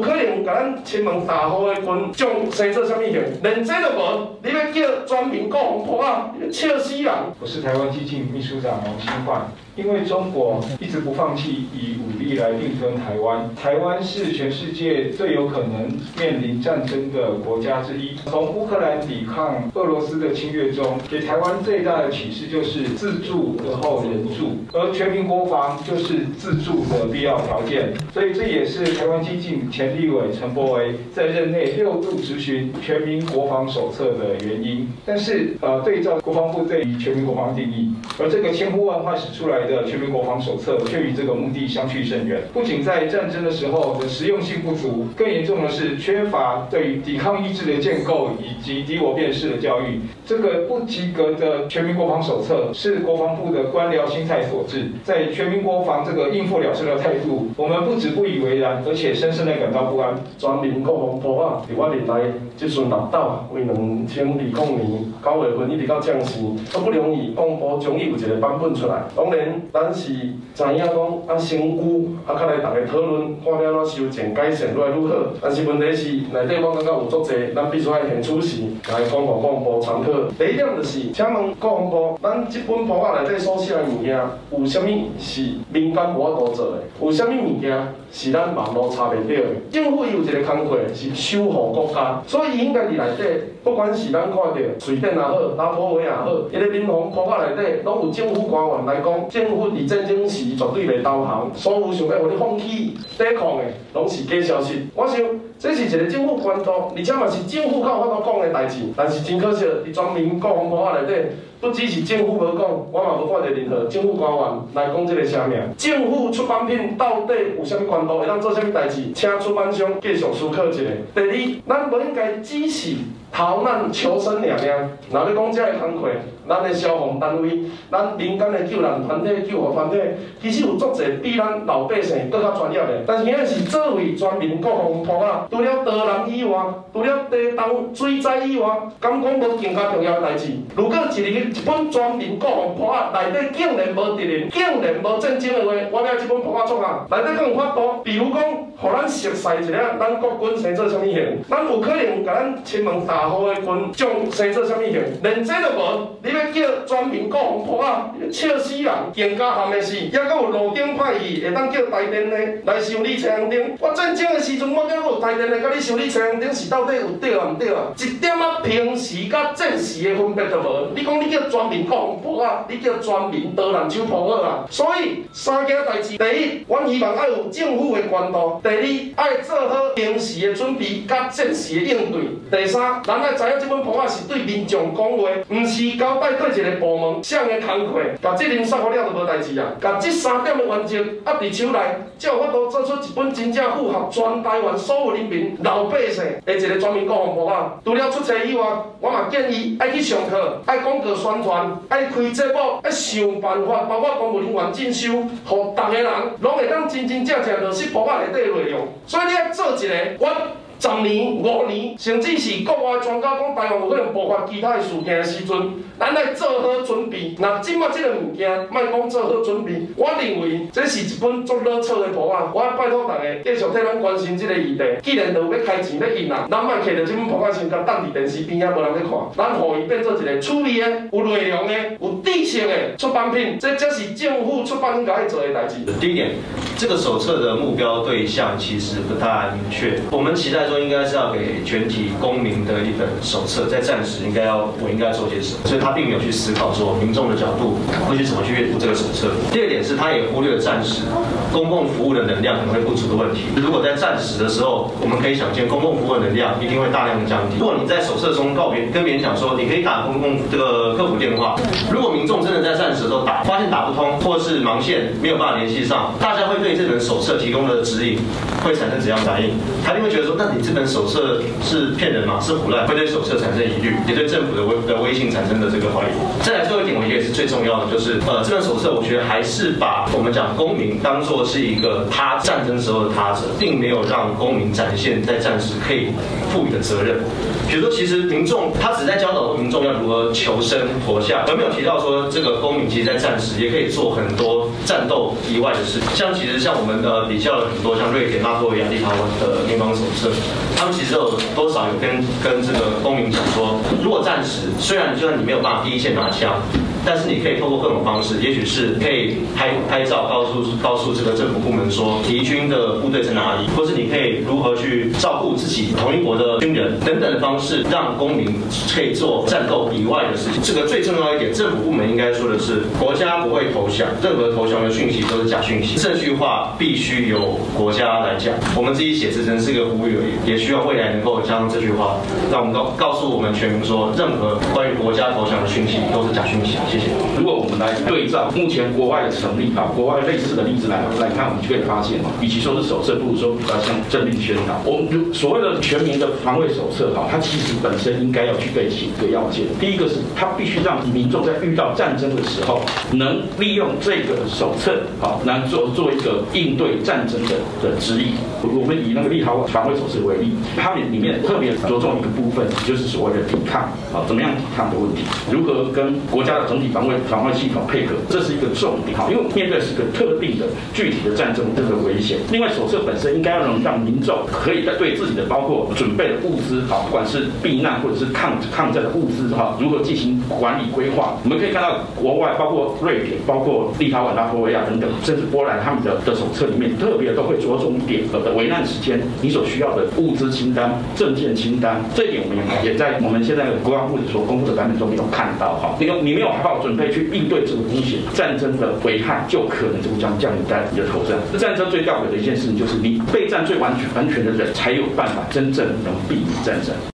有可能甲咱亲民大户的军将生做啥物型？连这都无，你要叫全民国防部啊，笑死人！我是台湾基进秘书长王新焕。因为中国一直不放弃以武力来并吞台湾，台湾是全世界最有可能面临战争的国家之一。从乌克兰抵抗俄罗斯的侵略中，给台湾最大的启示就是自助而后人助，而全民国防就是自助的必要条件。所以这也是台湾基进前立委陈柏惟在任内六度执询全民国防手册的原因。但是，呃，对照国防部对于全民国防定义，而这个千呼万唤始出来的。全民国防手册却与这个目的相去甚远，不仅在战争的时候的实用性不足，更严重的是缺乏对于抵抗意志的建构以及敌我辨识的教育。这个不及格的全民国防手册是国防部的官僚心态所致，在全民国防这个应付了事的态度，我们不止不以为然，而且深深的感到不安。全民国防部啊，伫我年代即阵纳豆为两千二零年九月份一直到将士，都不容易公布终于有一个版本出来，当然。咱是知影讲啊，身躯啊，较来大个讨论，看了咱修正改善愈来愈好。但是问题是内底我感觉有足侪，咱必须爱现出时来讲互广播参考。第一点就是，请问国防部，咱即本簿仔内底所写的物件，有啥物是民间无法度做的？有啥物物件是咱网络查袂到的？政府有一个工作是守护国家，所以伊应该伫内底，不管是咱看到水电也好，拉破维也好，伊个民防簿仔内底拢有政府官员来讲，政府伫战争时绝对袂投降，所有想要互你放弃抵抗的，拢是假消息。我想这是一个政府关注，而且嘛是政府较有法度讲的代志。但是真可惜，伫全民国防簿仔内底，不只是政府无讲，我嘛无看到任何政府官员来讲这个声明。政府出版品到底有啥物关度，会当做啥物代志？请出版商继续思考一下。第二，咱不应该只是逃难求生尔尔。若要讲这个工课，咱的消防单位、咱民间的救难团体、救护团体，其实有足侪比咱老百姓更加专业的。但是现在是作为全民国防部啊，除了导览以外，除了地动水灾以外，敢讲无更加重要的代志。如果一日一本全民国防部啊，内底竟然无敌人，竟然无战争的话，我要这本簿仔创啊，内底更有法度。比如讲，互咱熟悉一下，咱国军生做啥物型？咱有可能甲咱亲门大号的军将生做啥物型？连这都无，你要叫全民国防部啊，笑死人！更加惨的是，抑阁有路顶派系会当叫台电的来修理车辆灯。我战争的时阵，我阁有台电的甲你修理车辆灯，是到底有对啊？毋对啊？一点仔平时甲战时的分别都无。你讲你叫全民国防部啊，你叫全民刀人手簿仔啊。所以三件代志，第一，阮希望爱有政府的关注；第二，爱做好平时的准备甲战时的应对；第三，咱爱知影这本簿仔是对民众讲话，毋是交代对一个部门啥个工课，甲责任煞好了就无代志啊。甲这三点的原则压伫手内，才有法度做出一本真正符合全台湾所有人民老百姓的一个全民国防簿仔。除了出差以外，我嘛建议爱去上课，爱广告宣传，爱开节目，爱想办法，包括公务人员进修，互逐个人拢会当真真正正落实簿仔内底内容。所以你要做一个我。十年、五年，甚至是国外专家讲台湾有可能爆发其他的事件的时阵，咱来做好准备。那今麦这个物件，莫讲做好准备，我认为这是一本足老册的簿仔。我拜托大家继续替咱关心这个议题。既然都要开钱要印啊，咱莫摕着这本簿仔先甲当伫电视边啊，无人去看。咱互伊变做一个趣味的、有内容的、有知识的出版品，这才是政府出版应该做的代志。第一点，这个手册的目标对象其实不太明确。我们期待。说应该是要给全体公民的一本手册，在战时应该要我应该做些什么，所以他并没有去思考说民众的角度会去怎么去阅读这个手册。第二点是，他也忽略了战时公共服务的能量可能会不足的问题。如果在战时的时候，我们可以想见公共服务的能量一定会大量的降低。如果你在手册中告别跟别人讲说你可以打公共这个客服电话，如果民众真的在战时的时候打发现打不通，或是盲线没有办法联系上，大家会对这本手册提供的指引会产生怎样反应？他一定会觉得说，那你。这本手册是骗人吗？是唬烂？会对手册产生疑虑，也对政府的威的威信产生的这个怀疑。再来最后一点，我觉得也是最重要的，就是呃，这本手册我觉得还是把我们讲公民当做是一个他战争时候的他者，并没有让公民展现在战时可以赋予的责任。比如说，其实民众他只在教导民众要如何求生活下，而没有提到说这个公民其实在战时也可以做很多战斗以外的事。像其实像我们呃比较了很多像瑞典、拉脱维亚、立陶宛的联邦手册，他们其实有多少有跟跟这个公民讲说，如果战时虽然就算你没有办法第一线拿枪。但是你可以透过各种方式，也许是可以拍拍照，告诉告诉这个政府部门说敌军的部队在哪里，或是你可以如何去照顾自己同一国的军人等等的方式，让公民可以做战斗以外的事情。这个最重要一点，政府部门应该说的是，国家不会投降，任何投降的讯息都是假讯息，这句话必须由国家来讲。我们自己写字真是一个呼吁而已，也需要未来能够将这句话，让我们告告诉我们全民说，任何关于国家投降的讯息都是假讯息。谢谢。如果我们来对照目前国外的成立啊，国外类似的例子来来看，我们就可以发现啊，与其说是手册，不如说比较像政令宣导。我们所谓的全民的防卫手册哈，它其实本身应该要具备几个要件。第一个是它必须让民众在遇到战争的时候，能利用这个手册好，来做做一个应对战争的的指引。我们以那个立陶宛防卫手册为例，它里里面特别着重一个部分，就是所谓的抵抗啊，怎么样抵抗的问题，如何跟国家的整体防卫防卫系统配合，这是一个重点哈，因为面对是个特定的具体的战争这个危险。另外，手册本身应该要能让民众可以在对自己的包括准备的物资哈，不管是避难或者是抗抗战的物资哈，如何进行管理规划。我们可以看到国外包括瑞典、包括立陶宛、拉脱维亚等等，甚至波兰他们的的手册里面特别都会着重一点的危难时间你所需要的物资清单、证件清单。这一点我们也也在我们现在的国防部所公布的版本中没有看到哈。你有你没有好好准备去应对这个风险，战争的危害就可能就将降临在你的头上。这战争最吊诡的一件事情就是，你备战最完全完全的人，才有办法真正能避免战争。